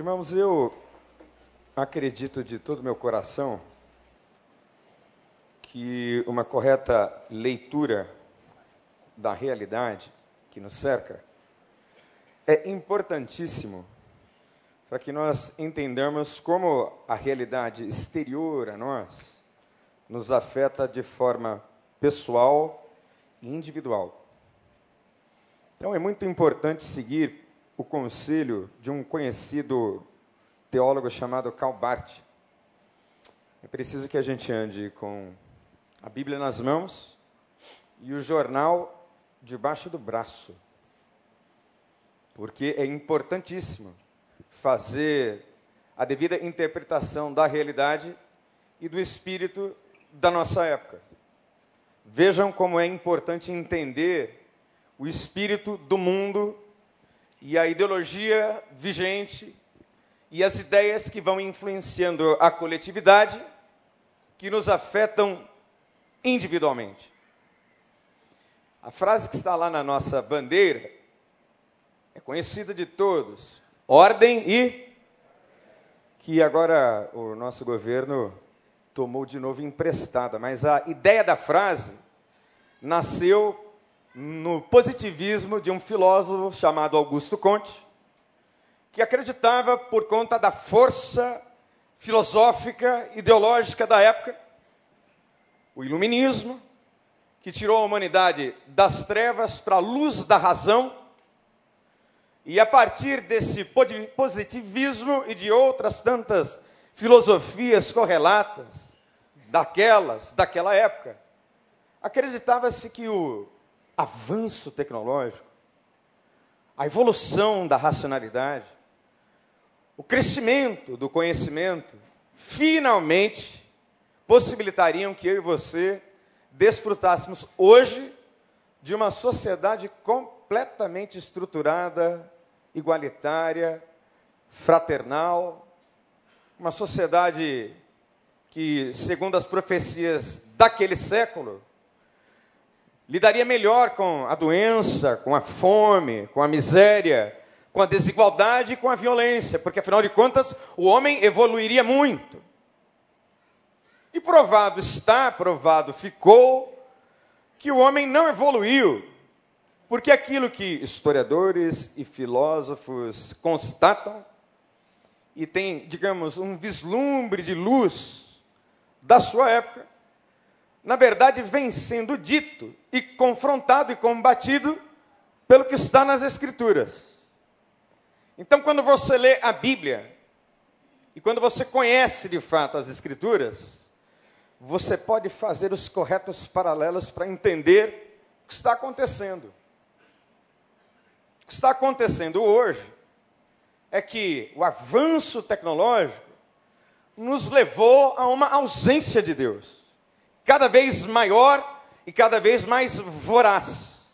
Irmãos, eu acredito de todo meu coração que uma correta leitura da realidade que nos cerca é importantíssimo para que nós entendamos como a realidade exterior a nós nos afeta de forma pessoal e individual. Então é muito importante seguir o conselho de um conhecido teólogo chamado Karl Barth. É preciso que a gente ande com a Bíblia nas mãos e o jornal debaixo do braço. Porque é importantíssimo fazer a devida interpretação da realidade e do espírito da nossa época. Vejam como é importante entender o espírito do mundo e a ideologia vigente e as ideias que vão influenciando a coletividade, que nos afetam individualmente. A frase que está lá na nossa bandeira é conhecida de todos: ordem e. que agora o nosso governo tomou de novo emprestada, mas a ideia da frase nasceu no positivismo de um filósofo chamado Augusto Conte, que acreditava, por conta da força filosófica, ideológica da época, o iluminismo, que tirou a humanidade das trevas para a luz da razão, e a partir desse positivismo e de outras tantas filosofias correlatas daquelas, daquela época, acreditava-se que o avanço tecnológico, a evolução da racionalidade, o crescimento do conhecimento, finalmente possibilitariam que eu e você desfrutássemos hoje de uma sociedade completamente estruturada, igualitária, fraternal, uma sociedade que, segundo as profecias daquele século, lidaria melhor com a doença, com a fome, com a miséria, com a desigualdade e com a violência, porque afinal de contas o homem evoluiria muito. E provado está, provado ficou, que o homem não evoluiu, porque aquilo que historiadores e filósofos constatam, e tem, digamos, um vislumbre de luz da sua época, na verdade, vem sendo dito e confrontado e combatido pelo que está nas Escrituras. Então, quando você lê a Bíblia, e quando você conhece de fato as Escrituras, você pode fazer os corretos paralelos para entender o que está acontecendo. O que está acontecendo hoje é que o avanço tecnológico nos levou a uma ausência de Deus cada vez maior e cada vez mais voraz.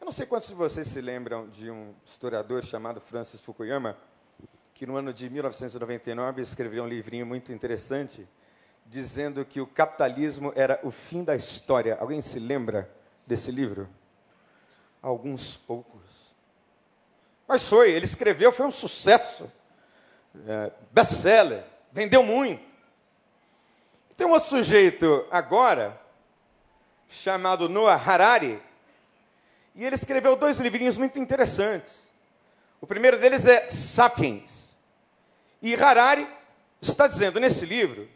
Eu não sei quantos de vocês se lembram de um historiador chamado Francis Fukuyama, que no ano de 1999 escreveu um livrinho muito interessante, dizendo que o capitalismo era o fim da história. Alguém se lembra desse livro? Alguns poucos. Mas foi, ele escreveu, foi um sucesso. É, best-seller, vendeu muito. Tem um sujeito agora, chamado Noah Harari, e ele escreveu dois livrinhos muito interessantes. O primeiro deles é Sapiens. E Harari está dizendo nesse livro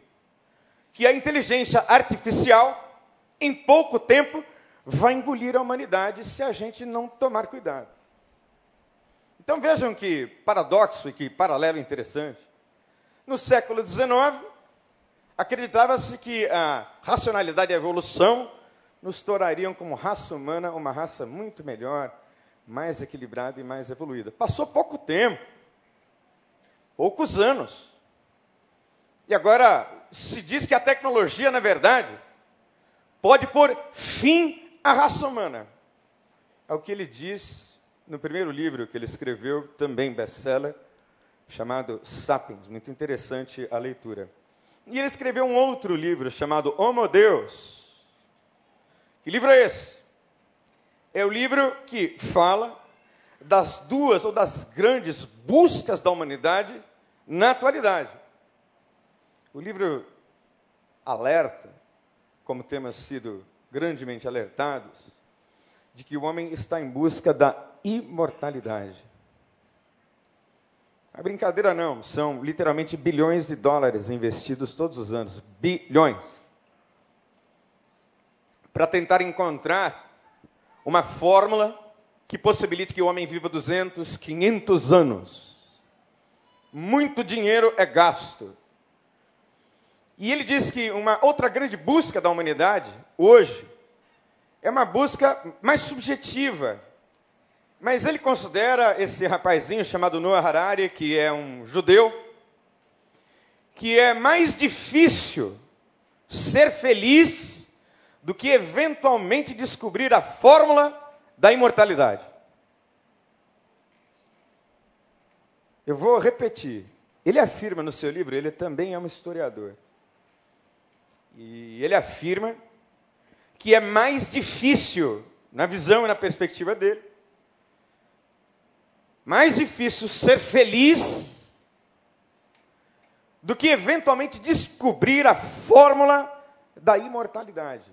que a inteligência artificial, em pouco tempo, vai engolir a humanidade se a gente não tomar cuidado. Então vejam que paradoxo e que paralelo interessante. No século XIX, Acreditava-se que a racionalidade e a evolução nos tornariam como raça humana uma raça muito melhor, mais equilibrada e mais evoluída. Passou pouco tempo, poucos anos. E agora se diz que a tecnologia, na verdade, pode pôr fim à raça humana. É o que ele diz no primeiro livro que ele escreveu, também best-seller, chamado Sapiens. Muito interessante a leitura. E ele escreveu um outro livro chamado Homo Deus. Que livro é esse? É o livro que fala das duas ou das grandes buscas da humanidade na atualidade. O livro alerta, como temos sido grandemente alertados, de que o homem está em busca da imortalidade. A brincadeira não, são literalmente bilhões de dólares investidos todos os anos, bilhões, para tentar encontrar uma fórmula que possibilite que o homem viva 200, 500 anos. Muito dinheiro é gasto. E ele diz que uma outra grande busca da humanidade, hoje, é uma busca mais subjetiva. Mas ele considera esse rapazinho chamado Noah Harari, que é um judeu, que é mais difícil ser feliz do que eventualmente descobrir a fórmula da imortalidade. Eu vou repetir. Ele afirma no seu livro, ele também é um historiador. E ele afirma que é mais difícil, na visão e na perspectiva dele, mais difícil ser feliz do que eventualmente descobrir a fórmula da imortalidade.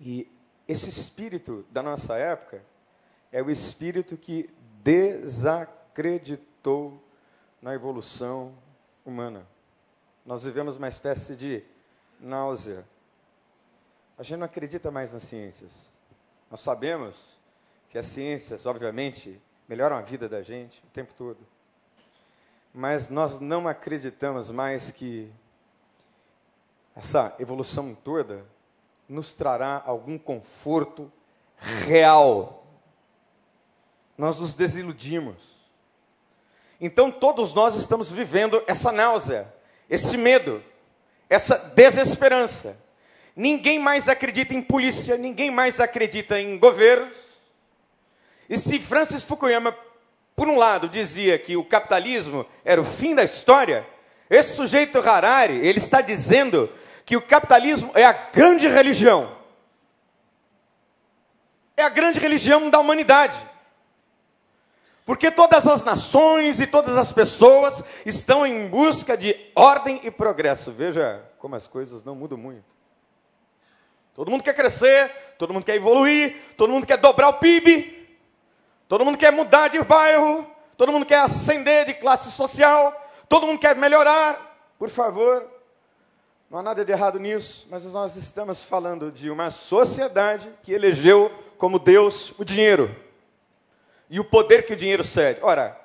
E esse espírito da nossa época é o espírito que desacreditou na evolução humana. Nós vivemos uma espécie de náusea. A gente não acredita mais nas ciências. Nós sabemos que as ciências, obviamente, melhoram a vida da gente o tempo todo. Mas nós não acreditamos mais que essa evolução toda nos trará algum conforto real. Nós nos desiludimos. Então todos nós estamos vivendo essa náusea, esse medo, essa desesperança. Ninguém mais acredita em polícia, ninguém mais acredita em governos. E se Francis Fukuyama, por um lado, dizia que o capitalismo era o fim da história, esse sujeito Harari, ele está dizendo que o capitalismo é a grande religião. É a grande religião da humanidade. Porque todas as nações e todas as pessoas estão em busca de ordem e progresso. Veja como as coisas não mudam muito. Todo mundo quer crescer, todo mundo quer evoluir, todo mundo quer dobrar o PIB, todo mundo quer mudar de bairro, todo mundo quer ascender de classe social, todo mundo quer melhorar. Por favor, não há nada de errado nisso, mas nós estamos falando de uma sociedade que elegeu como Deus o dinheiro e o poder que o dinheiro cede. Ora,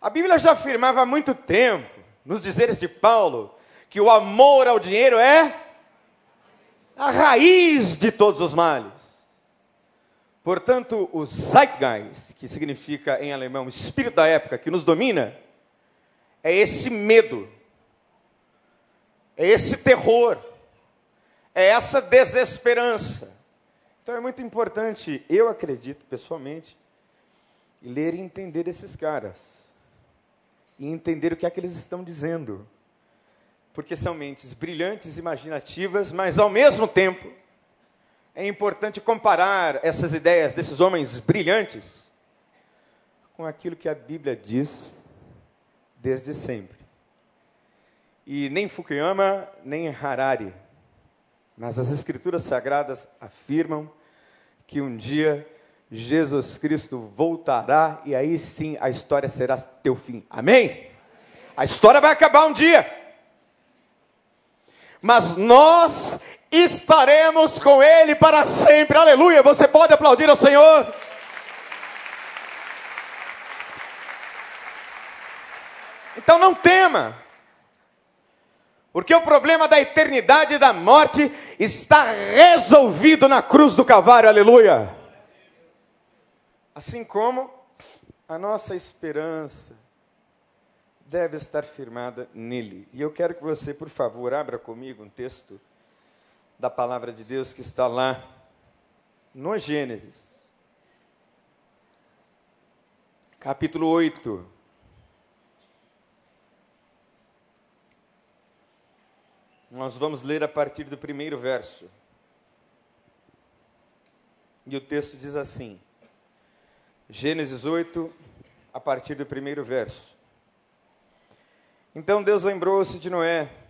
a Bíblia já afirmava há muito tempo, nos dizeres de Paulo, que o amor ao dinheiro é a raiz de todos os males. Portanto, o Zeitgeist, que significa em alemão espírito da época que nos domina, é esse medo é esse terror, é essa desesperança. Então é muito importante, eu acredito pessoalmente, ler e entender esses caras. E entender o que é que eles estão dizendo. Porque são mentes brilhantes, imaginativas, mas ao mesmo tempo é importante comparar essas ideias desses homens brilhantes com aquilo que a Bíblia diz desde sempre. E nem Fukuyama, nem Harari, mas as Escrituras Sagradas afirmam que um dia Jesus Cristo voltará e aí sim a história será teu fim. Amém? A história vai acabar um dia. Mas nós estaremos com Ele para sempre. Aleluia! Você pode aplaudir ao Senhor? Então não tema. Porque o problema da eternidade e da morte está resolvido na cruz do Calvário, aleluia. Assim como a nossa esperança deve estar firmada nele. E eu quero que você, por favor, abra comigo um texto da palavra de Deus que está lá no Gênesis, capítulo 8. Nós vamos ler a partir do primeiro verso. E o texto diz assim: Gênesis 8, a partir do primeiro verso. Então Deus lembrou-se de Noé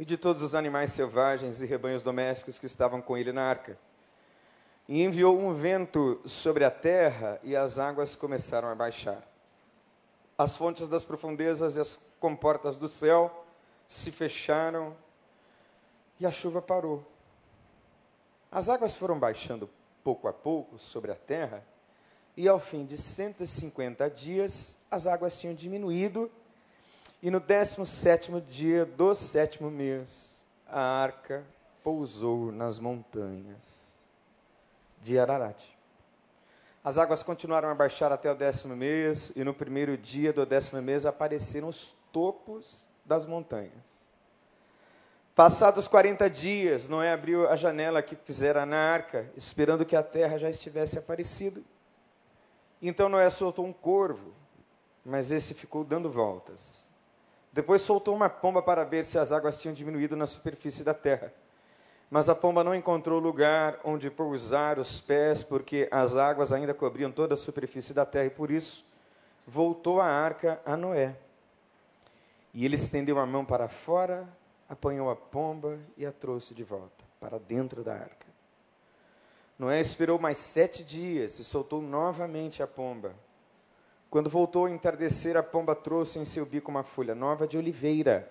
e de todos os animais selvagens e rebanhos domésticos que estavam com ele na arca. E enviou um vento sobre a terra e as águas começaram a baixar. As fontes das profundezas e as comportas do céu se fecharam e a chuva parou. As águas foram baixando pouco a pouco sobre a terra, e ao fim de 150 dias, as águas tinham diminuído, e no 17 dia do sétimo mês, a arca pousou nas montanhas de Ararat. As águas continuaram a baixar até o décimo mês, e no primeiro dia do décimo mês apareceram os topos das montanhas. Passados 40 dias, Noé abriu a janela que fizera na arca, esperando que a terra já estivesse aparecido. Então Noé soltou um corvo, mas esse ficou dando voltas. Depois soltou uma pomba para ver se as águas tinham diminuído na superfície da terra. Mas a pomba não encontrou lugar onde pousar os pés, porque as águas ainda cobriam toda a superfície da terra, e por isso voltou a arca a Noé. E ele estendeu a mão para fora apanhou a pomba e a trouxe de volta para dentro da arca. Noé esperou mais sete dias e soltou novamente a pomba. Quando voltou a entardecer, a pomba trouxe em seu bico uma folha nova de oliveira.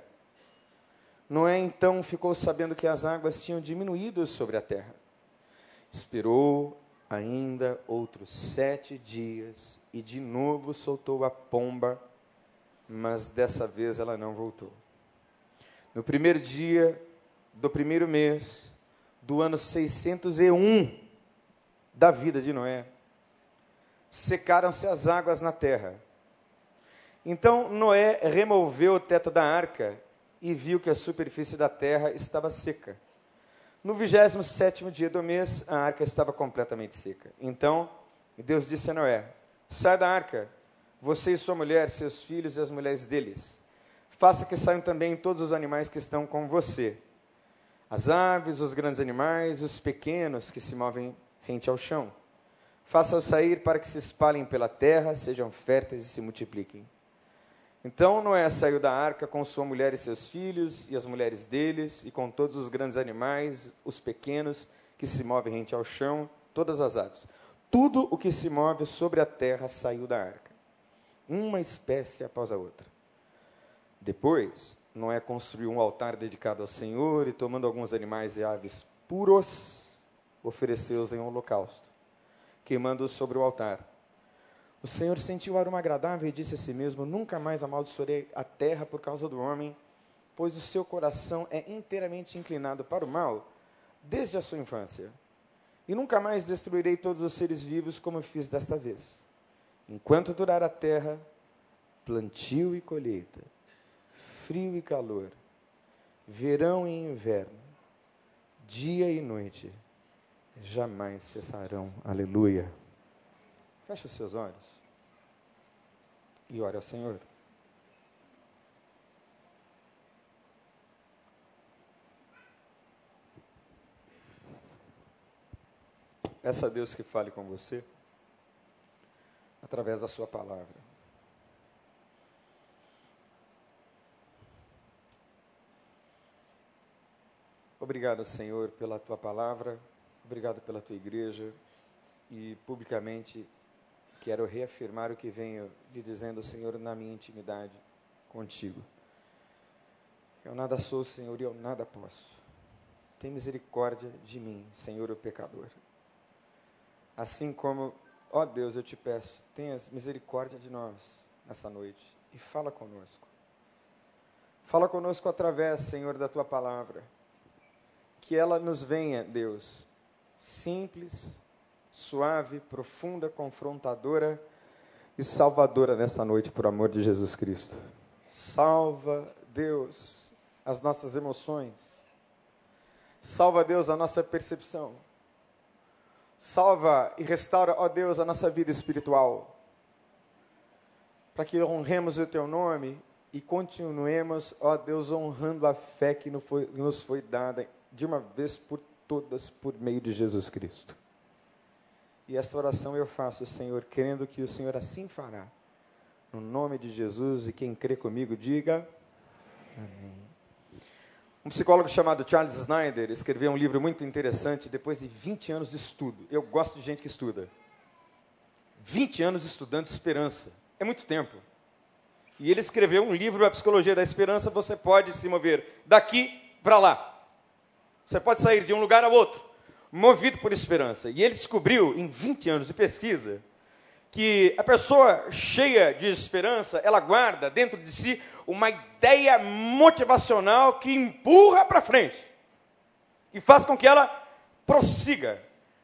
Noé então ficou sabendo que as águas tinham diminuído sobre a terra. Esperou ainda outros sete dias e de novo soltou a pomba, mas dessa vez ela não voltou. No primeiro dia do primeiro mês do ano 601 da vida de Noé, secaram-se as águas na terra. Então Noé removeu o teto da arca e viu que a superfície da terra estava seca. No 27 dia do mês, a arca estava completamente seca. Então Deus disse a Noé: Sai da arca, você e sua mulher, seus filhos e as mulheres deles Faça que saiam também todos os animais que estão com você: as aves, os grandes animais, os pequenos que se movem rente ao chão. Faça-os sair para que se espalhem pela terra, sejam férteis e se multipliquem. Então Noé saiu da arca com sua mulher e seus filhos, e as mulheres deles, e com todos os grandes animais, os pequenos que se movem rente ao chão, todas as aves. Tudo o que se move sobre a terra saiu da arca, uma espécie após a outra. Depois, Noé construiu um altar dedicado ao Senhor e, tomando alguns animais e aves puros, ofereceu-os em holocausto, queimando-os sobre o altar. O Senhor sentiu o aroma agradável e disse a si mesmo: Nunca mais amaldiçoarei a terra por causa do homem, pois o seu coração é inteiramente inclinado para o mal desde a sua infância. E nunca mais destruirei todos os seres vivos como fiz desta vez. Enquanto durar a terra, plantio e colheita frio e calor, verão e inverno, dia e noite, jamais cessarão. Aleluia. Feche os seus olhos e ore ao Senhor. Peça a Deus que fale com você através da Sua palavra. Obrigado, Senhor, pela tua palavra, obrigado pela tua igreja e publicamente quero reafirmar o que venho lhe dizendo, Senhor, na minha intimidade contigo. Eu nada sou, Senhor, e eu nada posso. Tem misericórdia de mim, Senhor, o pecador. Assim como, ó Deus, eu te peço, tenhas misericórdia de nós nessa noite e fala conosco. Fala conosco através, Senhor, da tua palavra que ela nos venha, Deus, simples, suave, profunda, confrontadora e salvadora nesta noite, por amor de Jesus Cristo. Salva, Deus, as nossas emoções. Salva, Deus, a nossa percepção. Salva e restaura, ó Deus, a nossa vida espiritual. Para que honremos o teu nome e continuemos, ó Deus, honrando a fé que nos foi, dada de uma vez por todas por meio de Jesus Cristo. E essa oração eu faço, Senhor, crendo que o Senhor assim fará. No nome de Jesus, e quem crê comigo, diga Amém. Um psicólogo chamado Charles Snyder escreveu um livro muito interessante depois de 20 anos de estudo. Eu gosto de gente que estuda. 20 anos estudando esperança. É muito tempo. E ele escreveu um livro, A Psicologia da Esperança. Você pode se mover daqui para lá. Você pode sair de um lugar ao outro, movido por esperança. E ele descobriu, em 20 anos de pesquisa, que a pessoa cheia de esperança, ela guarda dentro de si uma ideia motivacional que empurra para frente e faz com que ela prossiga.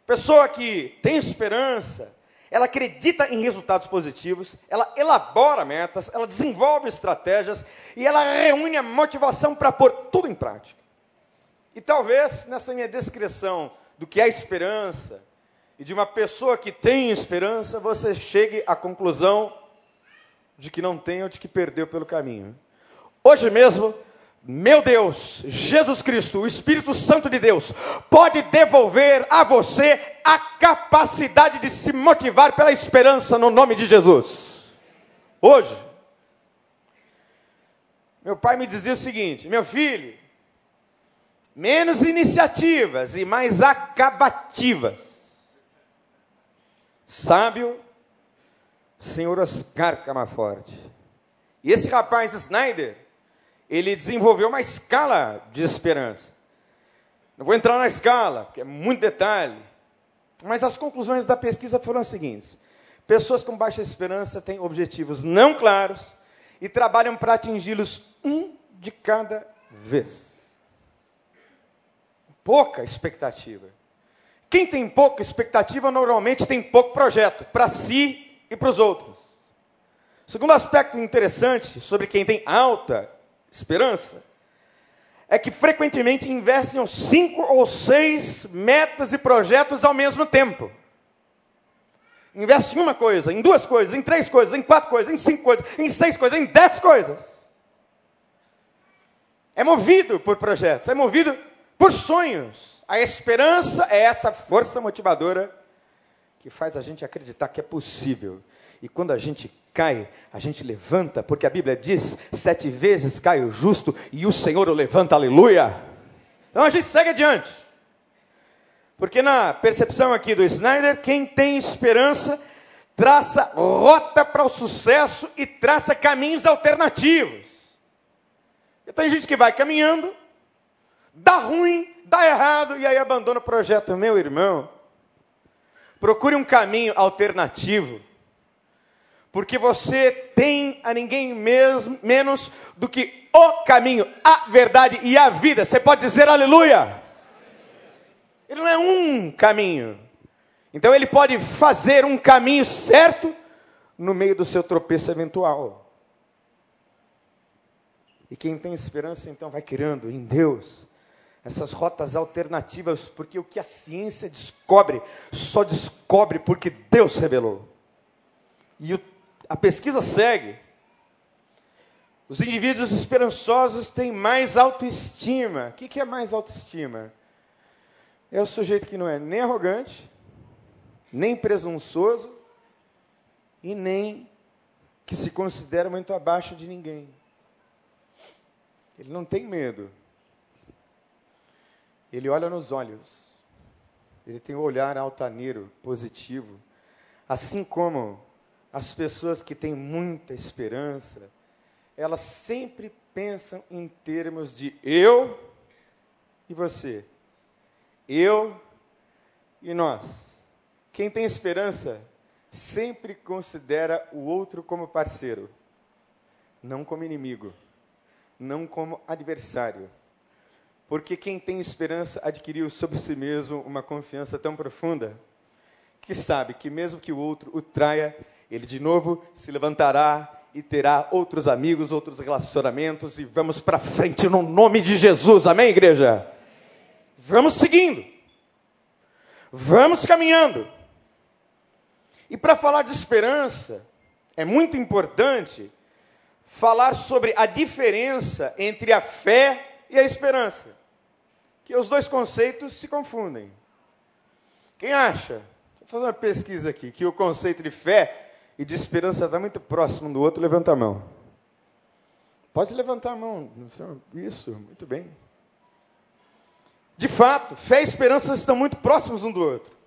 Pessoa que tem esperança, ela acredita em resultados positivos, ela elabora metas, ela desenvolve estratégias e ela reúne a motivação para pôr tudo em prática. E talvez nessa minha descrição do que é esperança e de uma pessoa que tem esperança, você chegue à conclusão de que não tem ou de que perdeu pelo caminho. Hoje mesmo, meu Deus, Jesus Cristo, o Espírito Santo de Deus, pode devolver a você a capacidade de se motivar pela esperança no nome de Jesus. Hoje. Meu pai me dizia o seguinte: meu filho, menos iniciativas e mais acabativas. Sábio senhor Oscar Camaforte. E esse rapaz Snyder, ele desenvolveu uma escala de esperança. Não vou entrar na escala, porque é muito detalhe. Mas as conclusões da pesquisa foram as seguintes: pessoas com baixa esperança têm objetivos não claros e trabalham para atingi-los um de cada vez. Pouca expectativa. Quem tem pouca expectativa normalmente tem pouco projeto para si e para os outros. O segundo aspecto interessante sobre quem tem alta esperança é que frequentemente investem em cinco ou seis metas e projetos ao mesmo tempo. Investe em uma coisa, em duas coisas, em três coisas, em quatro coisas, em cinco coisas, em seis coisas, em dez coisas. É movido por projetos, é movido por sonhos. A esperança é essa força motivadora que faz a gente acreditar que é possível. E quando a gente cai, a gente levanta, porque a Bíblia diz: sete vezes cai o justo e o Senhor o levanta, aleluia. Então a gente segue adiante. Porque na percepção aqui do Snyder, quem tem esperança traça rota para o sucesso e traça caminhos alternativos. E tem gente que vai caminhando, dá ruim, dá errado e aí abandona o projeto. Meu irmão, Procure um caminho alternativo. Porque você tem a ninguém mesmo, menos do que o caminho, a verdade e a vida. Você pode dizer aleluia. Ele não é um caminho. Então ele pode fazer um caminho certo no meio do seu tropeço eventual. E quem tem esperança então vai criando em Deus essas rotas alternativas, porque o que a ciência descobre, só descobre porque Deus revelou. E o, a pesquisa segue. Os indivíduos esperançosos têm mais autoestima. O que, que é mais autoestima? É o sujeito que não é nem arrogante, nem presunçoso e nem que se considera muito abaixo de ninguém. Ele não tem medo. Ele olha nos olhos. Ele tem um olhar altaneiro, positivo. Assim como as pessoas que têm muita esperança, elas sempre pensam em termos de eu e você. Eu e nós. Quem tem esperança sempre considera o outro como parceiro, não como inimigo, não como adversário. Porque quem tem esperança adquiriu sobre si mesmo uma confiança tão profunda que sabe que mesmo que o outro o traia, ele de novo se levantará e terá outros amigos, outros relacionamentos e vamos para frente no nome de Jesus. Amém, igreja? Vamos seguindo. Vamos caminhando. E para falar de esperança, é muito importante falar sobre a diferença entre a fé e a esperança. Que os dois conceitos se confundem. Quem acha? Eu fazer uma pesquisa aqui, que o conceito de fé e de esperança está muito próximo um do outro. Levanta a mão. Pode levantar a mão. Isso, muito bem. De fato, fé e esperança estão muito próximos um do outro,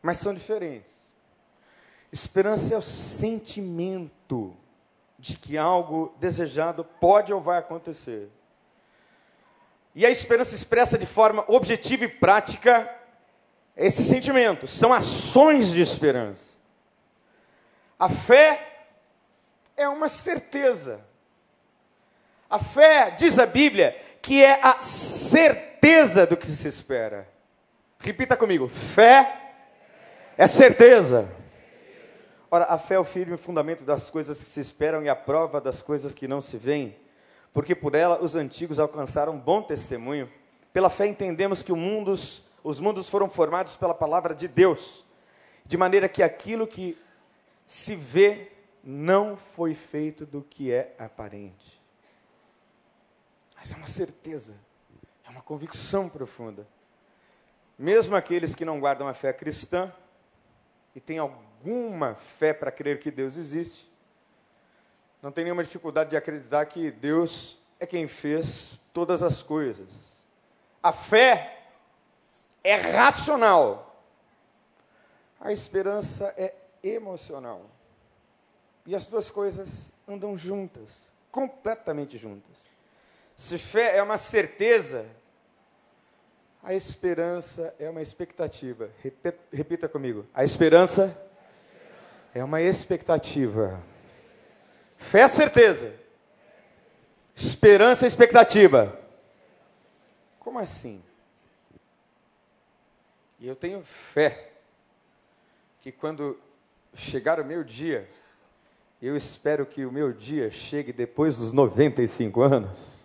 mas são diferentes. Esperança é o sentimento de que algo desejado pode ou vai acontecer. E a esperança expressa de forma objetiva e prática esse sentimento, são ações de esperança. A fé é uma certeza. A fé, diz a Bíblia, que é a certeza do que se espera. Repita comigo: fé é certeza. Ora, a fé é o firme fundamento das coisas que se esperam e a prova das coisas que não se veem, porque por ela os antigos alcançaram bom testemunho. Pela fé entendemos que mundos, os mundos foram formados pela palavra de Deus, de maneira que aquilo que se vê não foi feito do que é aparente. Mas é uma certeza, é uma convicção profunda. Mesmo aqueles que não guardam a fé cristã e têm alguma fé para crer que Deus existe, não tem nenhuma dificuldade de acreditar que Deus é quem fez todas as coisas. A fé é racional, a esperança é emocional. E as duas coisas andam juntas, completamente juntas. Se fé é uma certeza, a esperança é uma expectativa. Repita, comigo. A esperança é uma expectativa. Fé é certeza. Esperança é expectativa. Como assim? E eu tenho fé que quando chegar o meu dia, eu espero que o meu dia chegue depois dos 95 anos.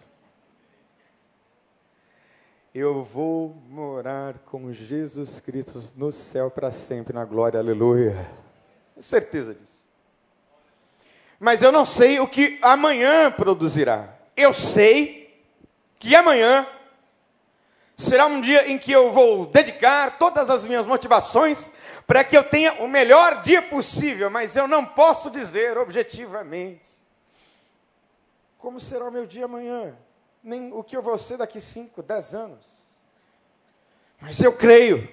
Eu vou morar com Jesus Cristo no céu para sempre, na glória, aleluia. Certeza disso. Mas eu não sei o que amanhã produzirá. Eu sei que amanhã será um dia em que eu vou dedicar todas as minhas motivações para que eu tenha o melhor dia possível, mas eu não posso dizer objetivamente como será o meu dia amanhã, nem o que eu vou ser daqui 5, 10 anos. Mas eu creio,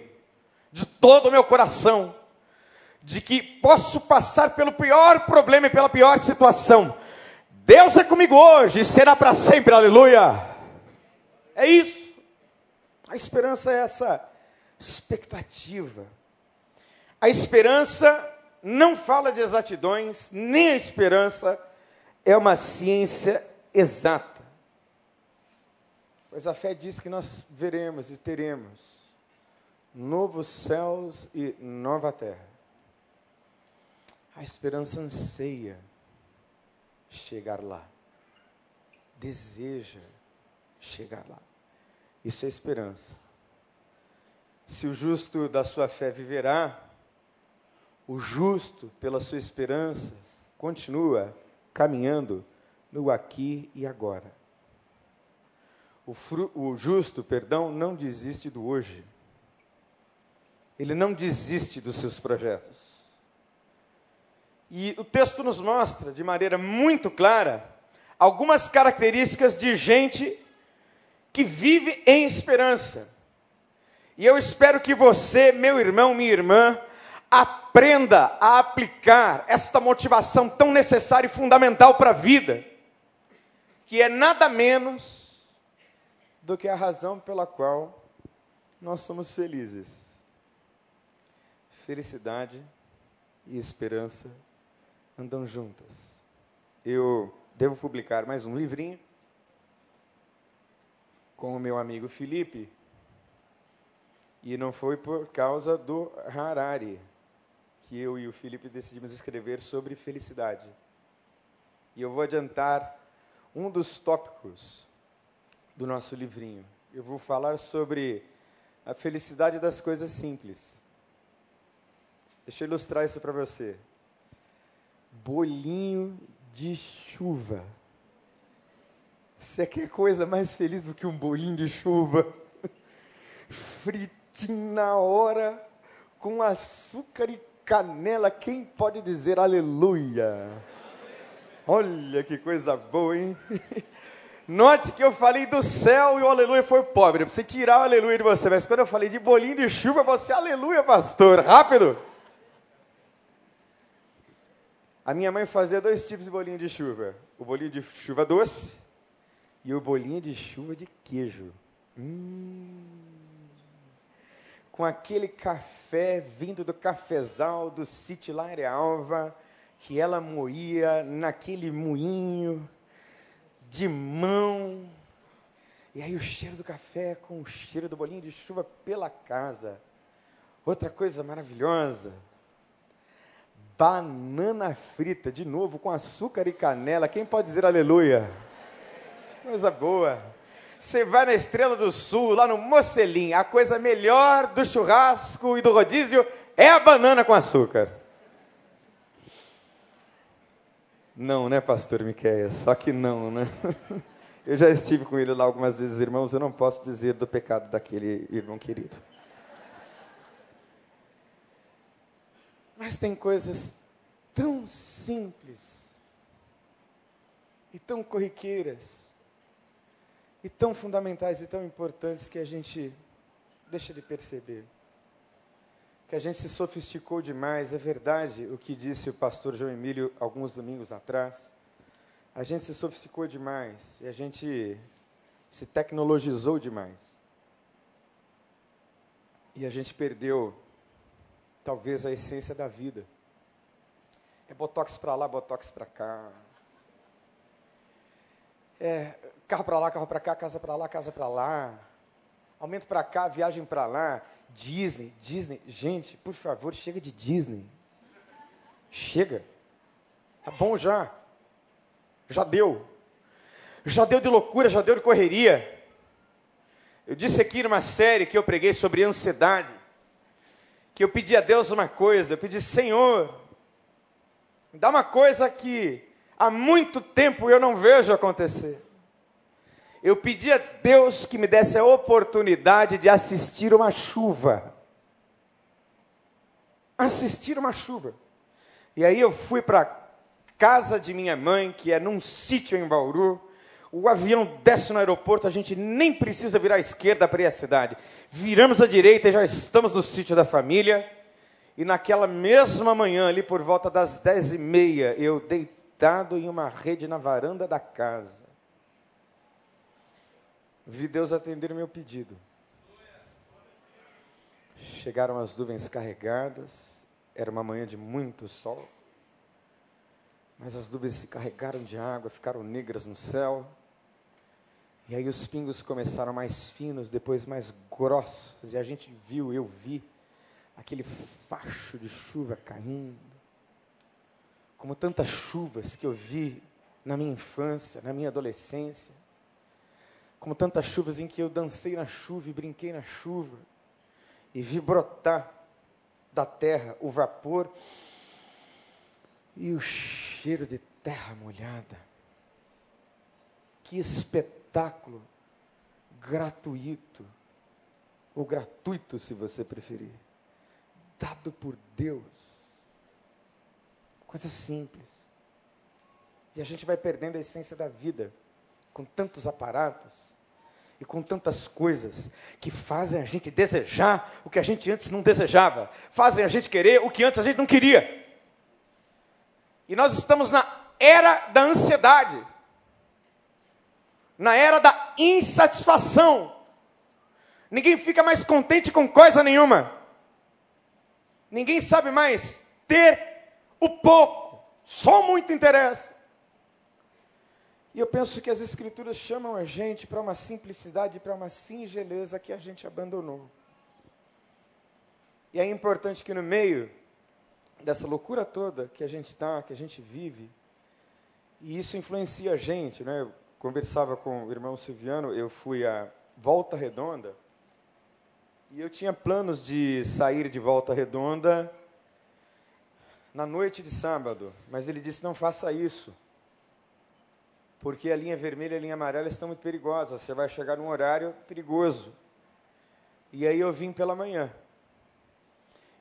de todo o meu coração, de que posso passar pelo pior problema e pela pior situação. Deus é comigo hoje e será para sempre, aleluia. É isso. A esperança é essa expectativa a esperança não fala de exatidões, nem a esperança é uma ciência exata. Pois a fé diz que nós veremos e teremos novos céus e nova terra. A esperança anseia chegar lá, deseja chegar lá. Isso é esperança. Se o justo da sua fé viverá, o justo, pela sua esperança, continua caminhando no aqui e agora. O, fru, o justo, perdão, não desiste do hoje. Ele não desiste dos seus projetos. E o texto nos mostra, de maneira muito clara, algumas características de gente que vive em esperança. E eu espero que você, meu irmão, minha irmã, aprenda a aplicar esta motivação tão necessária e fundamental para a vida, que é nada menos do que a razão pela qual nós somos felizes. Felicidade e esperança andam juntas. Eu devo publicar mais um livrinho com o meu amigo Felipe, e não foi por causa do Harari que eu e o Felipe decidimos escrever sobre felicidade. E eu vou adiantar um dos tópicos do nosso livrinho. Eu vou falar sobre a felicidade das coisas simples. Deixa eu ilustrar isso para você. Bolinho de chuva. Você quer coisa mais feliz do que um bolinho de chuva? Fritinho na hora, com açúcar e canela. Quem pode dizer aleluia? Olha que coisa boa, hein? Note que eu falei do céu e o aleluia foi pobre. Pra você tirar o aleluia de você. Mas quando eu falei de bolinho de chuva, você aleluia, pastor. Rápido! A minha mãe fazia dois tipos de bolinho de chuva: o bolinho de chuva doce e o bolinho de chuva de queijo. Hum. Com aquele café vindo do cafezal do sítio Laire Alva, que ela moía naquele moinho de mão. E aí o cheiro do café com o cheiro do bolinho de chuva pela casa. Outra coisa maravilhosa banana frita, de novo, com açúcar e canela. Quem pode dizer aleluia? Coisa boa. Você vai na Estrela do Sul, lá no Mocelim, a coisa melhor do churrasco e do rodízio é a banana com açúcar. Não, né, pastor Miqueias? Só que não, né? Eu já estive com ele lá algumas vezes, irmãos, eu não posso dizer do pecado daquele irmão querido. Mas tem coisas tão simples e tão corriqueiras e tão fundamentais e tão importantes que a gente deixa de perceber. Que a gente se sofisticou demais, é verdade o que disse o pastor João Emílio alguns domingos atrás. A gente se sofisticou demais e a gente se tecnologizou demais. E a gente perdeu talvez a essência da vida. É botox para lá, botox para cá. É carro para lá, carro para cá, casa para lá, casa para lá. Aumento para cá, viagem para lá. Disney, Disney. Gente, por favor, chega de Disney. Chega. Tá bom já. Já deu. Já deu de loucura, já deu de correria. Eu disse aqui numa série que eu preguei sobre ansiedade que eu pedi a Deus uma coisa, eu pedi, Senhor, dá uma coisa que há muito tempo eu não vejo acontecer. Eu pedi a Deus que me desse a oportunidade de assistir uma chuva. Assistir uma chuva. E aí eu fui para casa de minha mãe, que é num sítio em Bauru, o avião desce no aeroporto, a gente nem precisa virar à esquerda para ir à cidade. Viramos à direita e já estamos no sítio da família. E naquela mesma manhã, ali por volta das dez e meia, eu deitado em uma rede na varanda da casa, vi Deus atender meu pedido. Chegaram as nuvens carregadas, era uma manhã de muito sol, mas as nuvens se carregaram de água, ficaram negras no céu. E aí os pingos começaram mais finos, depois mais grossos, e a gente viu, eu vi, aquele facho de chuva caindo. Como tantas chuvas que eu vi na minha infância, na minha adolescência. Como tantas chuvas em que eu dancei na chuva e brinquei na chuva. E vi brotar da terra o vapor e o cheiro de terra molhada. Que espetáculo! Espetáculo gratuito, ou gratuito, se você preferir, dado por Deus. Coisa simples. E a gente vai perdendo a essência da vida com tantos aparatos e com tantas coisas que fazem a gente desejar o que a gente antes não desejava, fazem a gente querer o que antes a gente não queria. E nós estamos na era da ansiedade na era da insatisfação. Ninguém fica mais contente com coisa nenhuma. Ninguém sabe mais ter o pouco, só muito interessa. E eu penso que as Escrituras chamam a gente para uma simplicidade, para uma singeleza que a gente abandonou. E é importante que no meio dessa loucura toda que a gente está, que a gente vive, e isso influencia a gente, né? Conversava com o irmão Silviano, eu fui a Volta Redonda e eu tinha planos de sair de Volta Redonda na noite de sábado, mas ele disse: não faça isso, porque a linha vermelha e a linha amarela estão muito perigosas, você vai chegar num horário perigoso. E aí eu vim pela manhã.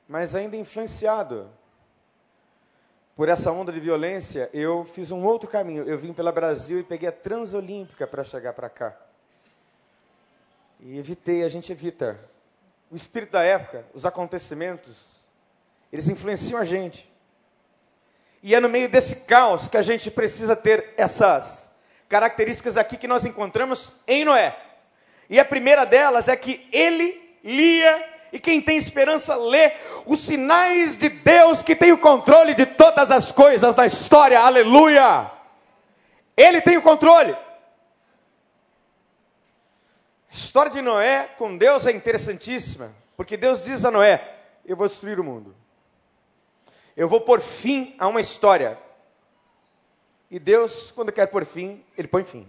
Mas ainda influenciado por essa onda de violência, eu fiz um outro caminho. Eu vim pela Brasil e peguei a Transolímpica para chegar para cá. E evitei, a gente evita. O espírito da época, os acontecimentos, eles influenciam a gente. E é no meio desse caos que a gente precisa ter essas características aqui que nós encontramos em Noé. E a primeira delas é que ele lia e quem tem esperança lê os sinais de Deus que tem o controle de todas as coisas da história. Aleluia! Ele tem o controle. A história de Noé com Deus é interessantíssima, porque Deus diz a Noé: Eu vou destruir o mundo. Eu vou pôr fim a uma história. E Deus, quando quer pôr fim, Ele põe fim.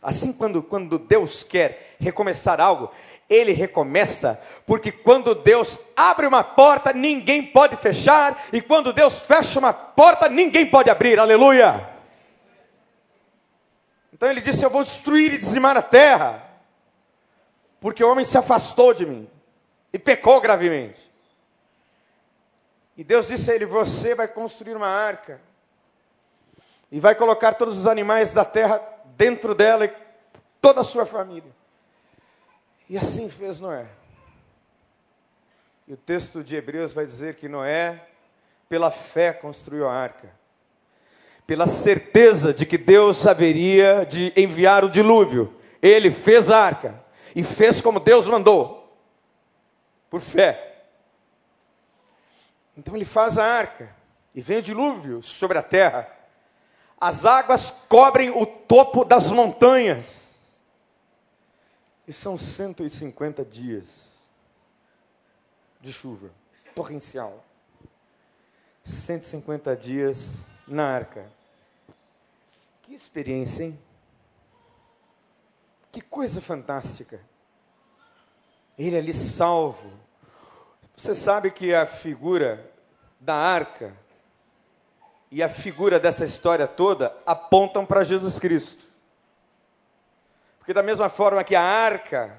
Assim, quando, quando Deus quer recomeçar algo, Ele recomeça, porque quando Deus abre uma porta, ninguém pode fechar, e quando Deus fecha uma porta, ninguém pode abrir, aleluia. Então Ele disse: Eu vou destruir e dizimar a terra, porque o homem se afastou de mim e pecou gravemente. E Deus disse a ele: Você vai construir uma arca e vai colocar todos os animais da terra dentro dela e toda a sua família. E assim fez Noé. E o texto de Hebreus vai dizer que Noé, pela fé, construiu a arca. Pela certeza de que Deus haveria de enviar o dilúvio, ele fez a arca e fez como Deus mandou, por fé. Então ele faz a arca e vem o dilúvio sobre a terra. As águas cobrem o topo das montanhas. E são 150 dias de chuva torrencial. 150 dias na arca. Que experiência, hein? Que coisa fantástica. Ele ali salvo você sabe que a figura da arca e a figura dessa história toda apontam para Jesus Cristo. Porque, da mesma forma que a arca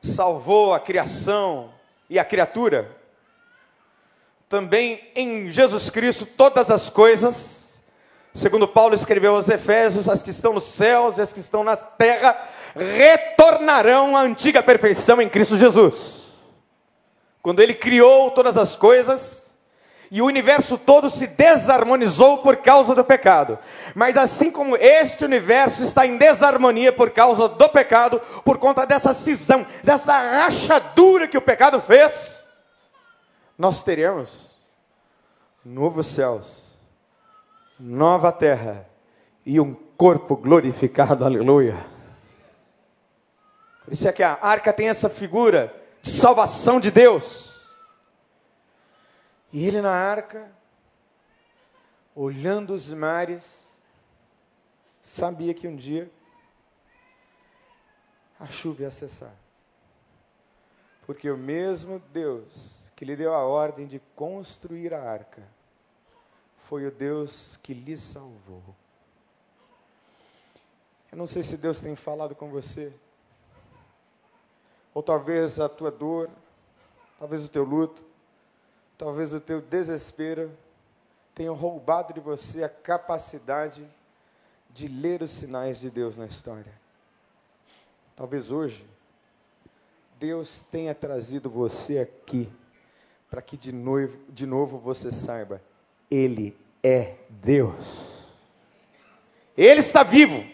salvou a criação e a criatura, também em Jesus Cristo todas as coisas, segundo Paulo escreveu aos Efésios, as que estão nos céus e as que estão na terra, retornarão à antiga perfeição em Cristo Jesus. Quando ele criou todas as coisas, e o universo todo se desarmonizou por causa do pecado. Mas assim como este universo está em desarmonia por causa do pecado, por conta dessa cisão, dessa rachadura que o pecado fez, nós teremos novos céus, nova terra e um corpo glorificado, aleluia. Por isso é que a arca tem essa figura salvação de Deus. E ele na arca, olhando os mares, sabia que um dia a chuva ia cessar. Porque o mesmo Deus que lhe deu a ordem de construir a arca, foi o Deus que lhe salvou. Eu não sei se Deus tem falado com você ou talvez a tua dor, talvez o teu luto, talvez o teu desespero tenham roubado de você a capacidade de ler os sinais de Deus na história. Talvez hoje Deus tenha trazido você aqui para que de novo, de novo você saiba, Ele é Deus. Ele está vivo.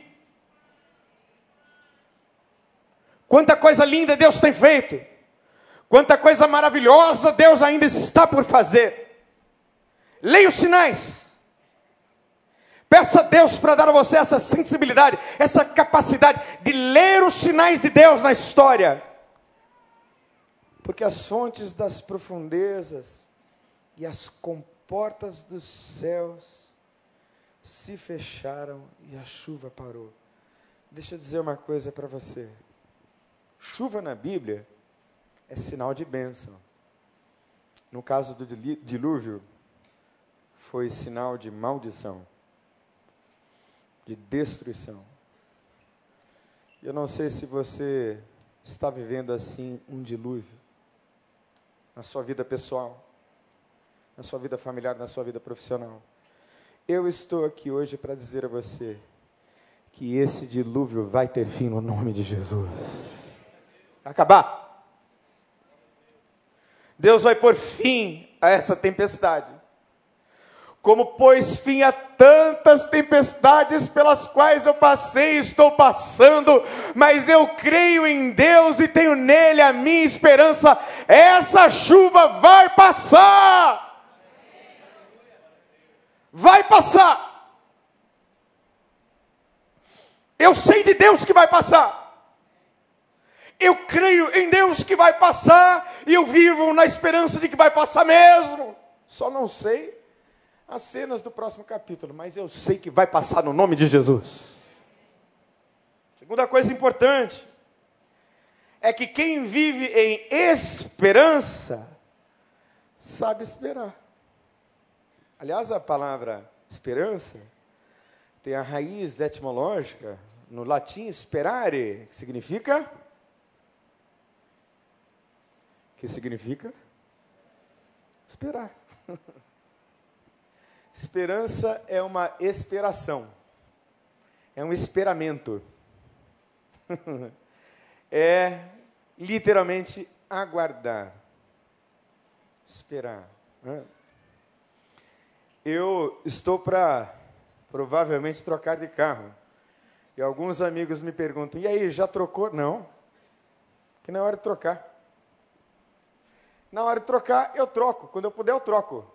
Quanta coisa linda Deus tem feito. Quanta coisa maravilhosa Deus ainda está por fazer. Leia os sinais. Peça a Deus para dar a você essa sensibilidade, essa capacidade de ler os sinais de Deus na história. Porque as fontes das profundezas e as comportas dos céus se fecharam e a chuva parou. Deixa eu dizer uma coisa para você. Chuva na Bíblia é sinal de bênção. No caso do dilúvio, foi sinal de maldição, de destruição. Eu não sei se você está vivendo assim um dilúvio na sua vida pessoal. na sua vida familiar, na sua vida profissional. Eu estou aqui hoje para dizer a você que esse dilúvio vai ter fim no nome de Jesus. Acabar. Deus vai pôr fim a essa tempestade. Como pôs fim a tantas tempestades pelas quais eu passei e estou passando, mas eu creio em Deus e tenho nele a minha esperança. Essa chuva vai passar. Vai passar. Eu sei de Deus que vai passar. Eu creio em Deus que vai passar e eu vivo na esperança de que vai passar mesmo. Só não sei as cenas do próximo capítulo, mas eu sei que vai passar no nome de Jesus. Segunda coisa importante é que quem vive em esperança sabe esperar. Aliás, a palavra esperança tem a raiz etimológica no latim sperare, que significa que significa esperar. Esperança é uma esperação, é um esperamento, é literalmente aguardar, esperar. Né? Eu estou para provavelmente trocar de carro. E alguns amigos me perguntam: e aí, já trocou? Não, que não é hora de trocar. Na hora de trocar, eu troco. Quando eu puder, eu troco.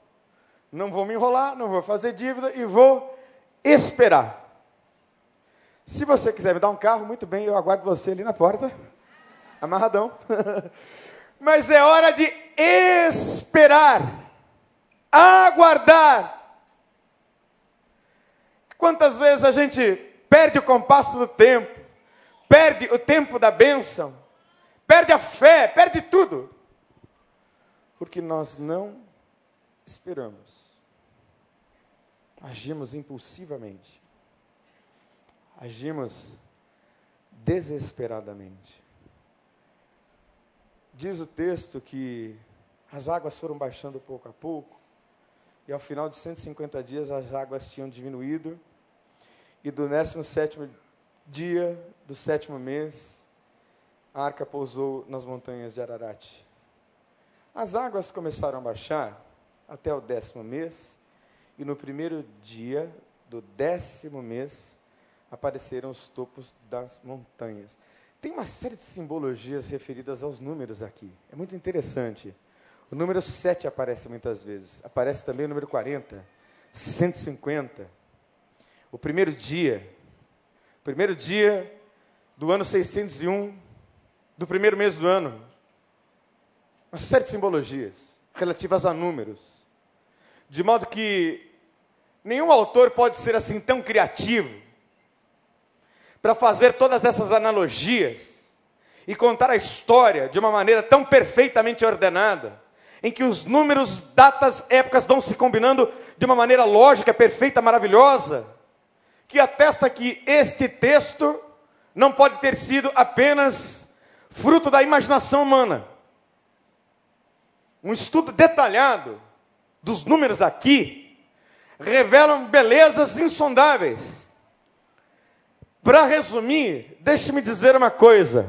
Não vou me enrolar, não vou fazer dívida e vou esperar. Se você quiser me dar um carro, muito bem, eu aguardo você ali na porta, amarradão. Mas é hora de esperar, aguardar. Quantas vezes a gente perde o compasso do tempo, perde o tempo da bênção, perde a fé, perde tudo porque nós não esperamos. Agimos impulsivamente. Agimos desesperadamente. Diz o texto que as águas foram baixando pouco a pouco, e ao final de 150 dias as águas tinham diminuído, e do 17 dia do sétimo mês, a arca pousou nas montanhas de Ararat. As águas começaram a baixar até o décimo mês, e no primeiro dia do décimo mês apareceram os topos das montanhas. Tem uma série de simbologias referidas aos números aqui. É muito interessante. O número 7 aparece muitas vezes. Aparece também o número 40, 150. O primeiro dia, primeiro dia do ano 601, do primeiro mês do ano, uma série de simbologias relativas a números. De modo que nenhum autor pode ser assim tão criativo para fazer todas essas analogias e contar a história de uma maneira tão perfeitamente ordenada, em que os números, datas, épocas vão se combinando de uma maneira lógica, perfeita, maravilhosa, que atesta que este texto não pode ter sido apenas fruto da imaginação humana um estudo detalhado dos números aqui, revelam belezas insondáveis. Para resumir, deixe-me dizer uma coisa: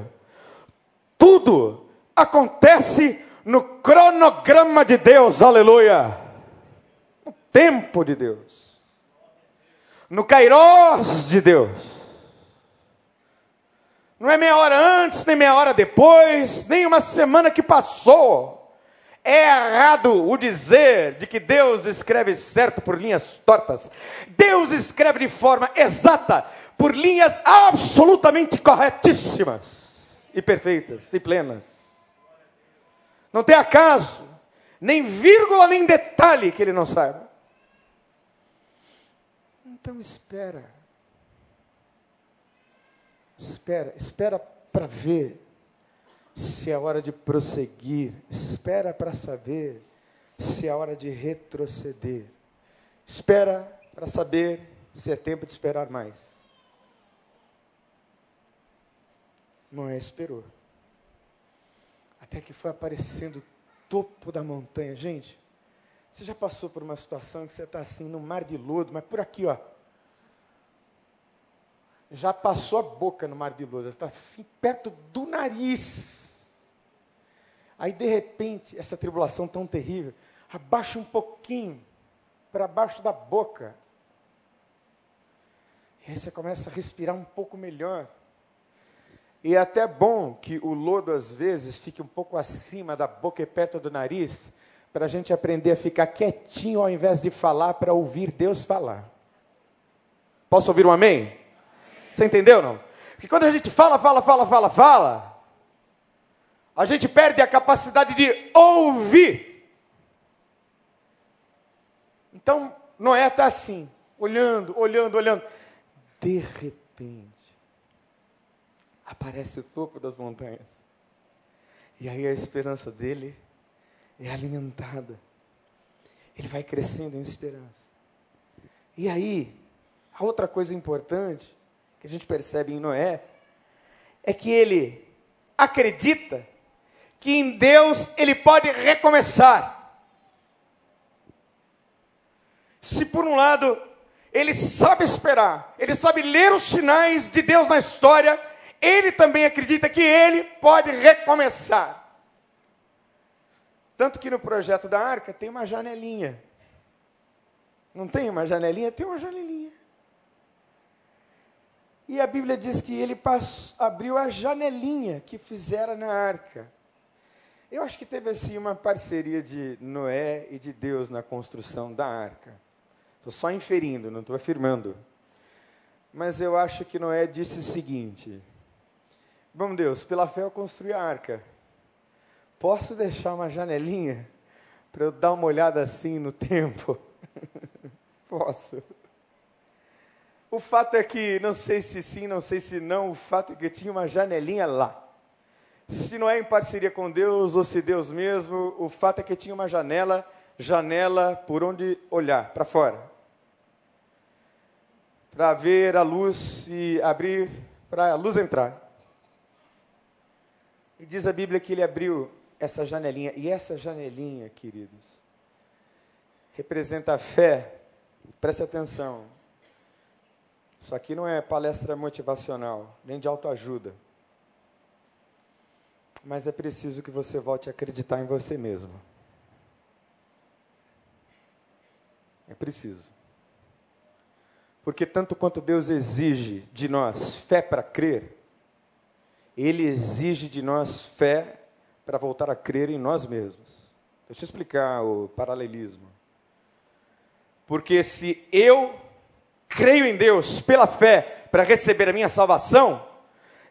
tudo acontece no cronograma de Deus, aleluia, no tempo de Deus, no kairós de Deus. Não é meia hora antes, nem meia hora depois, nem uma semana que passou. É errado o dizer de que Deus escreve certo por linhas tortas. Deus escreve de forma exata, por linhas absolutamente corretíssimas e perfeitas e plenas. Não tem acaso, nem vírgula, nem detalhe que ele não saiba. Então espera. Espera, espera para ver se é hora de prosseguir, espera para saber se é hora de retroceder. Espera para saber se é tempo de esperar mais. Noé esperou. Até que foi aparecendo o topo da montanha. Gente, Você já passou por uma situação que você está assim no mar de lodo, mas por aqui, ó. Já passou a boca no mar de lodo, está assim perto do nariz. Aí de repente, essa tribulação tão terrível, abaixa um pouquinho para baixo da boca. E aí você começa a respirar um pouco melhor. E é até bom que o lodo, às vezes, fique um pouco acima da boca e perto do nariz, para a gente aprender a ficar quietinho ao invés de falar, para ouvir Deus falar. Posso ouvir um amém? amém? Você entendeu, não? Porque quando a gente fala, fala, fala, fala, fala, a gente perde a capacidade de ouvir. Então, Noé está assim, olhando, olhando, olhando. De repente, aparece o topo das montanhas. E aí a esperança dele é alimentada. Ele vai crescendo em esperança. E aí, a outra coisa importante que a gente percebe em Noé é que ele acredita que em Deus ele pode recomeçar. Se por um lado ele sabe esperar, ele sabe ler os sinais de Deus na história, ele também acredita que ele pode recomeçar. Tanto que no projeto da arca tem uma janelinha. Não tem uma janelinha? Tem uma janelinha. E a Bíblia diz que ele passou, abriu a janelinha que fizera na arca. Eu acho que teve assim uma parceria de Noé e de Deus na construção da arca. Estou só inferindo, não estou afirmando. Mas eu acho que Noé disse o seguinte: Bom Deus, pela fé eu construí a arca. Posso deixar uma janelinha para eu dar uma olhada assim no tempo? Posso. O fato é que, não sei se sim, não sei se não, o fato é que tinha uma janelinha lá. Se não é em parceria com Deus ou se Deus mesmo, o fato é que tinha uma janela, janela por onde olhar, para fora. Para ver a luz e abrir, para a luz entrar. E diz a Bíblia que ele abriu essa janelinha. E essa janelinha, queridos, representa a fé. Preste atenção. Isso aqui não é palestra motivacional, nem de autoajuda. Mas é preciso que você volte a acreditar em você mesmo. É preciso. Porque tanto quanto Deus exige de nós fé para crer, ele exige de nós fé para voltar a crer em nós mesmos. Deixa eu explicar o paralelismo. Porque se eu creio em Deus pela fé para receber a minha salvação,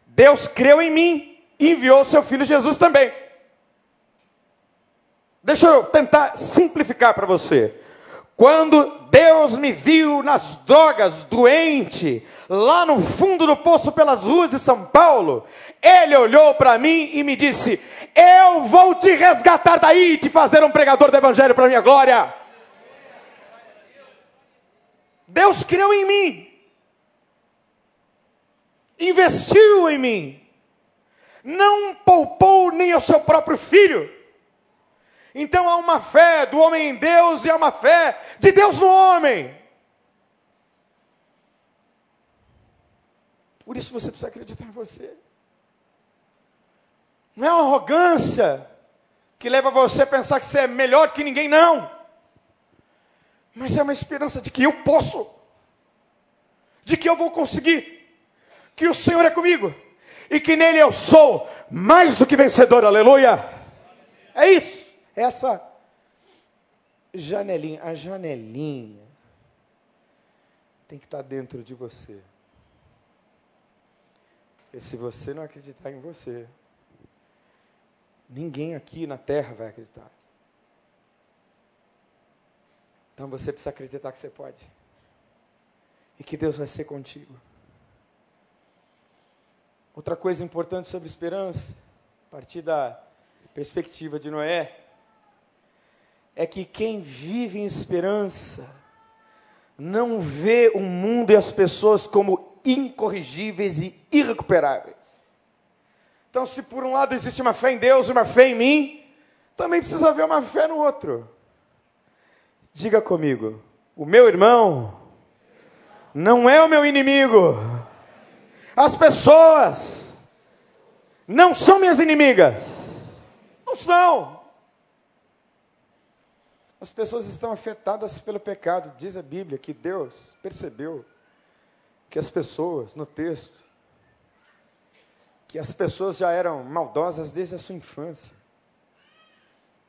Deus creu em mim enviou seu filho Jesus também. Deixa eu tentar simplificar para você. Quando Deus me viu nas drogas, doente, lá no fundo do poço pelas ruas de São Paulo, Ele olhou para mim e me disse: Eu vou te resgatar daí e te fazer um pregador do Evangelho para minha glória. Deus creu em mim, investiu em mim, não poupou nem o seu próprio filho então há uma fé do homem em Deus e há uma fé de Deus no homem. Por isso você precisa acreditar em você. Não é uma arrogância que leva você a pensar que você é melhor que ninguém, não. Mas é uma esperança de que eu posso, de que eu vou conseguir, que o Senhor é comigo e que nele eu sou mais do que vencedor, aleluia. É isso essa janelinha, a janelinha tem que estar dentro de você. Porque se você não acreditar em você, ninguém aqui na terra vai acreditar. Então você precisa acreditar que você pode. E que Deus vai ser contigo. Outra coisa importante sobre esperança, a partir da perspectiva de Noé, é que quem vive em esperança não vê o mundo e as pessoas como incorrigíveis e irrecuperáveis. Então, se por um lado existe uma fé em Deus e uma fé em mim, também precisa haver uma fé no outro. Diga comigo: o meu irmão não é o meu inimigo. As pessoas não são minhas inimigas. Não são. As pessoas estão afetadas pelo pecado. Diz a Bíblia que Deus percebeu que as pessoas, no texto, que as pessoas já eram maldosas desde a sua infância.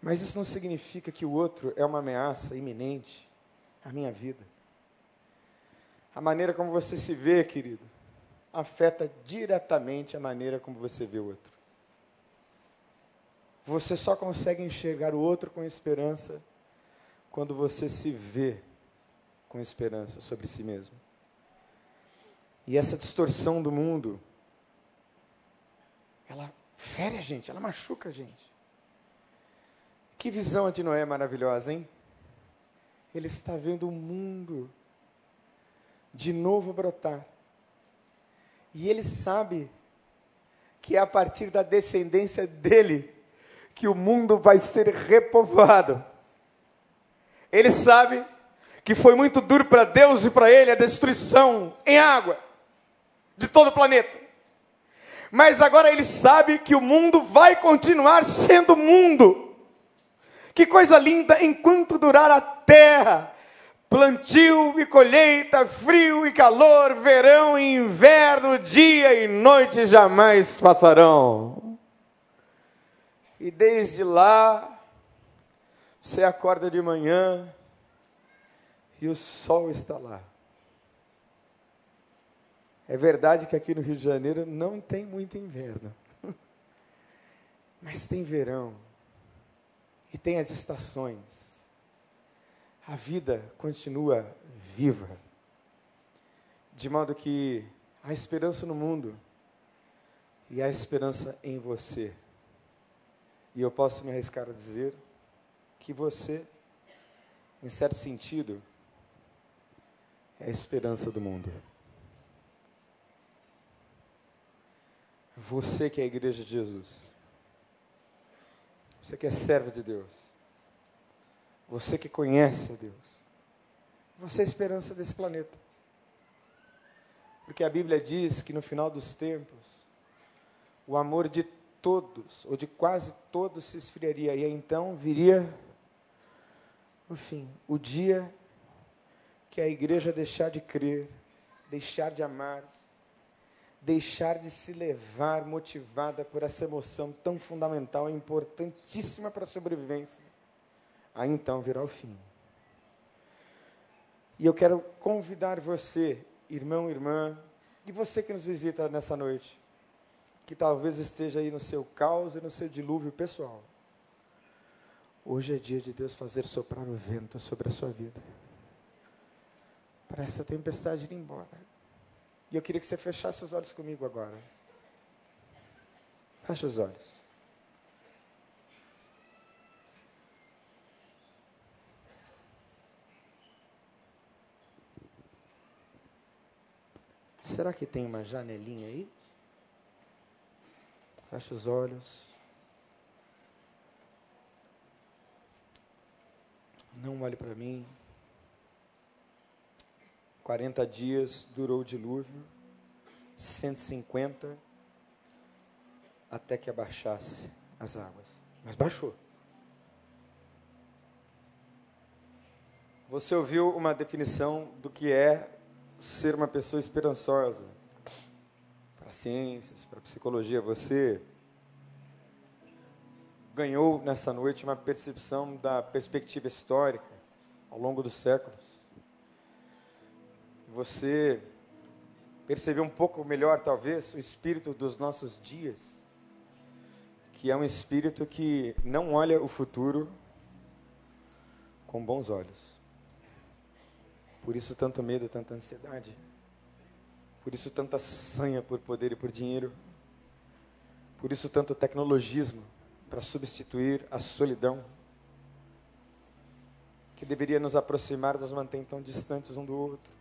Mas isso não significa que o outro é uma ameaça iminente à minha vida. A maneira como você se vê, querido, afeta diretamente a maneira como você vê o outro. Você só consegue enxergar o outro com esperança quando você se vê com esperança sobre si mesmo. E essa distorção do mundo, ela fere a gente, ela machuca a gente. Que visão de Noé maravilhosa, hein? Ele está vendo o mundo de novo brotar. E ele sabe que é a partir da descendência dele que o mundo vai ser repovoado. Ele sabe que foi muito duro para Deus e para ele a destruição em água de todo o planeta. Mas agora ele sabe que o mundo vai continuar sendo mundo. Que coisa linda enquanto durar a terra. Plantio e colheita, frio e calor, verão e inverno, dia e noite jamais passarão. E desde lá, você acorda de manhã e o sol está lá. É verdade que aqui no Rio de Janeiro não tem muito inverno, mas tem verão e tem as estações. A vida continua viva, de modo que há esperança no mundo e há esperança em você. E eu posso me arriscar a dizer que você, em certo sentido, é a esperança do mundo. Você que é a igreja de Jesus. Você que é servo de Deus. Você que conhece a Deus. Você é a esperança desse planeta. Porque a Bíblia diz que no final dos tempos, o amor de todos, ou de quase todos, se esfriaria. E então viria o fim, o dia que a igreja deixar de crer, deixar de amar, deixar de se levar motivada por essa emoção tão fundamental e importantíssima para a sobrevivência, aí então virá o fim. E eu quero convidar você, irmão, irmã, e você que nos visita nessa noite, que talvez esteja aí no seu caos e no seu dilúvio pessoal. Hoje é dia de Deus fazer soprar o vento sobre a sua vida. Para essa tempestade ir embora. E eu queria que você fechasse os olhos comigo agora. Feche os olhos. Será que tem uma janelinha aí? Feche os olhos. Não olhe para mim. 40 dias durou o dilúvio, 150 até que abaixasse as águas. Mas baixou. Você ouviu uma definição do que é ser uma pessoa esperançosa. Para ciências, para psicologia, você ganhou nessa noite uma percepção da perspectiva histórica ao longo dos séculos você percebeu um pouco melhor, talvez, o espírito dos nossos dias, que é um espírito que não olha o futuro com bons olhos. Por isso, tanto medo, tanta ansiedade. Por isso, tanta sanha por poder e por dinheiro. Por isso, tanto tecnologismo para substituir a solidão que deveria nos aproximar, nos mantém tão distantes um do outro.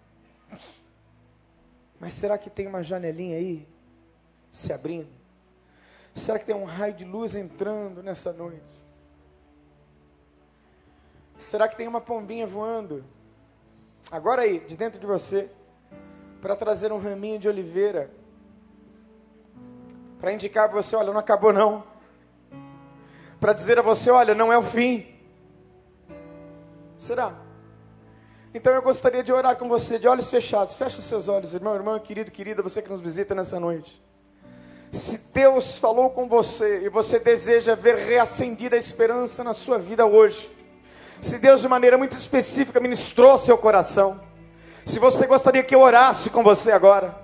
Mas será que tem uma janelinha aí se abrindo? Será que tem um raio de luz entrando nessa noite? Será que tem uma pombinha voando? Agora aí, de dentro de você, para trazer um raminho de oliveira, para indicar para você: olha, não acabou não. Para dizer a você: olha, não é o fim. Será? Então eu gostaria de orar com você, de olhos fechados. Feche os seus olhos, irmão, irmã, querido, querida, você que nos visita nessa noite. Se Deus falou com você e você deseja ver reacendida a esperança na sua vida hoje, se Deus de maneira muito específica ministrou seu coração, se você gostaria que eu orasse com você agora,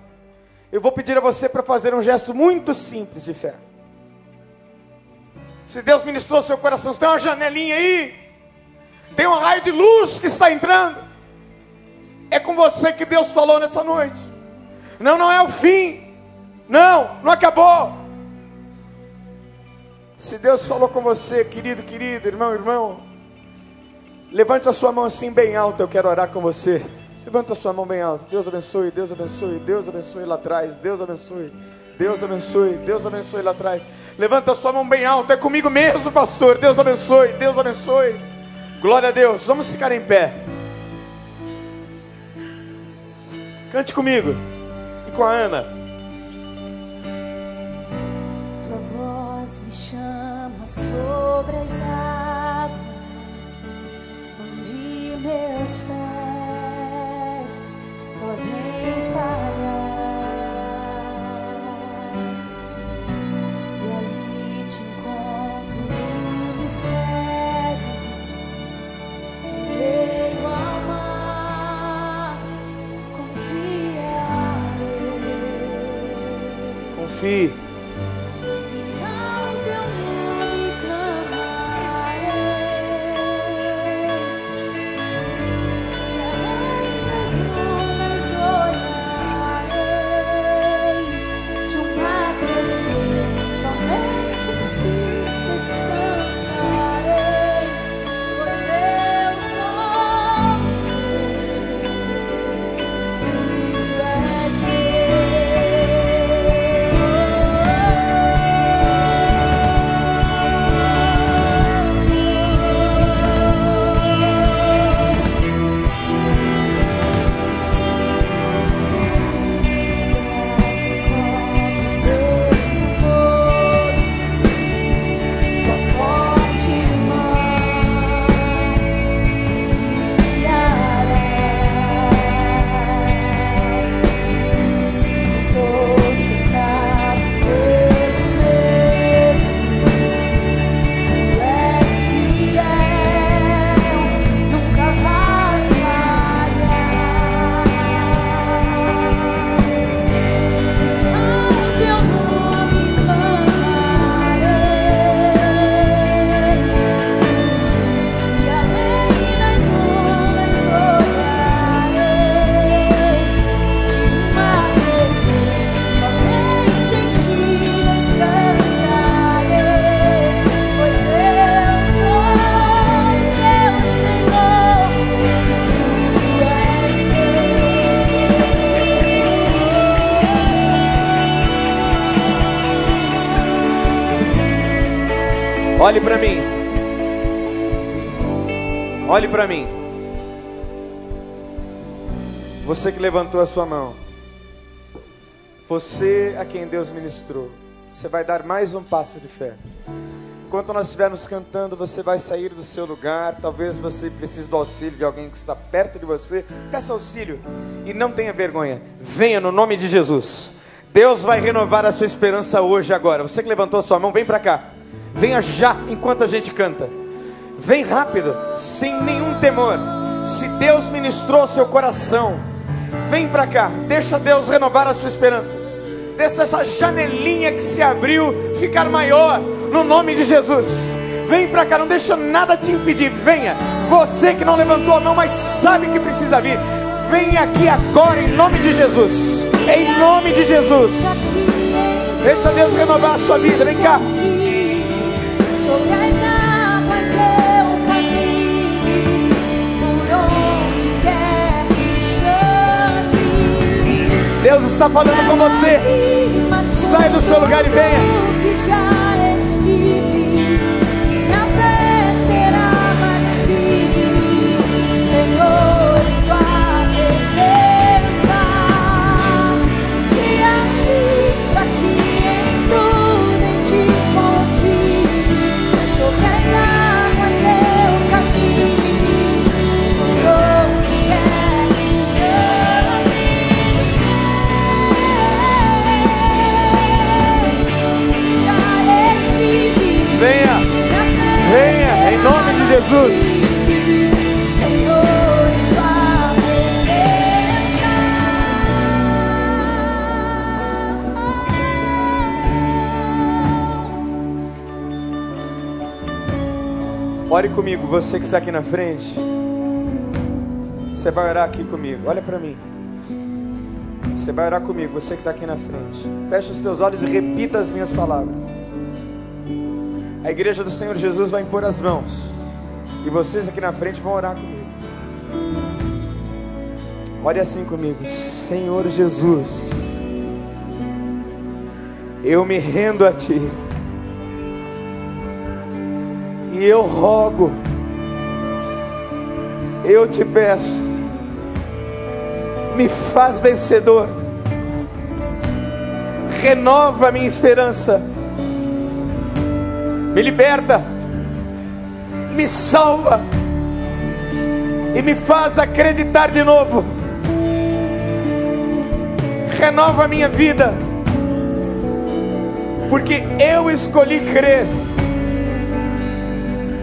eu vou pedir a você para fazer um gesto muito simples de fé. Se Deus ministrou seu coração, se tem uma janelinha aí, tem um raio de luz que está entrando, é com você que Deus falou nessa noite. Não, não é o fim. Não, não acabou. Se Deus falou com você, querido, querido, irmão, irmão, levante a sua mão assim bem alta, eu quero orar com você. Levanta a sua mão bem alta. Deus abençoe, Deus abençoe, Deus abençoe lá atrás, Deus abençoe. Deus abençoe, Deus abençoe lá atrás. Levanta a sua mão bem alta, é comigo mesmo, pastor. Deus abençoe, Deus abençoe. Glória a Deus. Vamos ficar em pé. Cante comigo e com a Ana. sobre as meus pés podem falhar. E ali te encontro no mistério, veio ao mar, confiarei. Confie. Olhe para mim. Olhe para mim. Você que levantou a sua mão. Você a quem Deus ministrou. Você vai dar mais um passo de fé. Enquanto nós estivermos cantando, você vai sair do seu lugar. Talvez você precise do auxílio de alguém que está perto de você. Peça auxílio e não tenha vergonha. Venha no nome de Jesus. Deus vai renovar a sua esperança hoje, agora. Você que levantou a sua mão, vem para cá. Venha já enquanto a gente canta. Vem rápido, sem nenhum temor. Se Deus ministrou seu coração, vem para cá. Deixa Deus renovar a sua esperança. Deixa essa janelinha que se abriu ficar maior no nome de Jesus. Vem para cá, não deixa nada te impedir. Venha. Você que não levantou a mão, mas sabe que precisa vir. Venha aqui agora em nome de Jesus. Em nome de Jesus. Deixa Deus renovar a sua vida. Vem cá. Deus está falando com você. Sai do seu lugar e venha. Ore comigo, você que está aqui na frente. Você vai orar aqui comigo. Olha para mim. Você vai orar comigo, você que está aqui na frente. Feche os teus olhos e repita as minhas palavras. A igreja do Senhor Jesus vai impor as mãos. E vocês aqui na frente vão orar comigo. Ore assim comigo. Senhor Jesus, eu me rendo a Ti. E eu rogo, eu te peço, me faz vencedor, renova a minha esperança, me liberta, me salva. E me faz acreditar de novo, renova minha vida, porque eu escolhi crer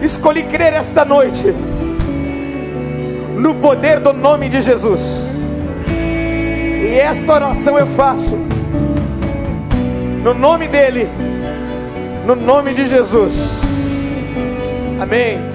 escolhi crer esta noite no poder do nome de Jesus. E esta oração eu faço no nome dele, no nome de Jesus. Amém.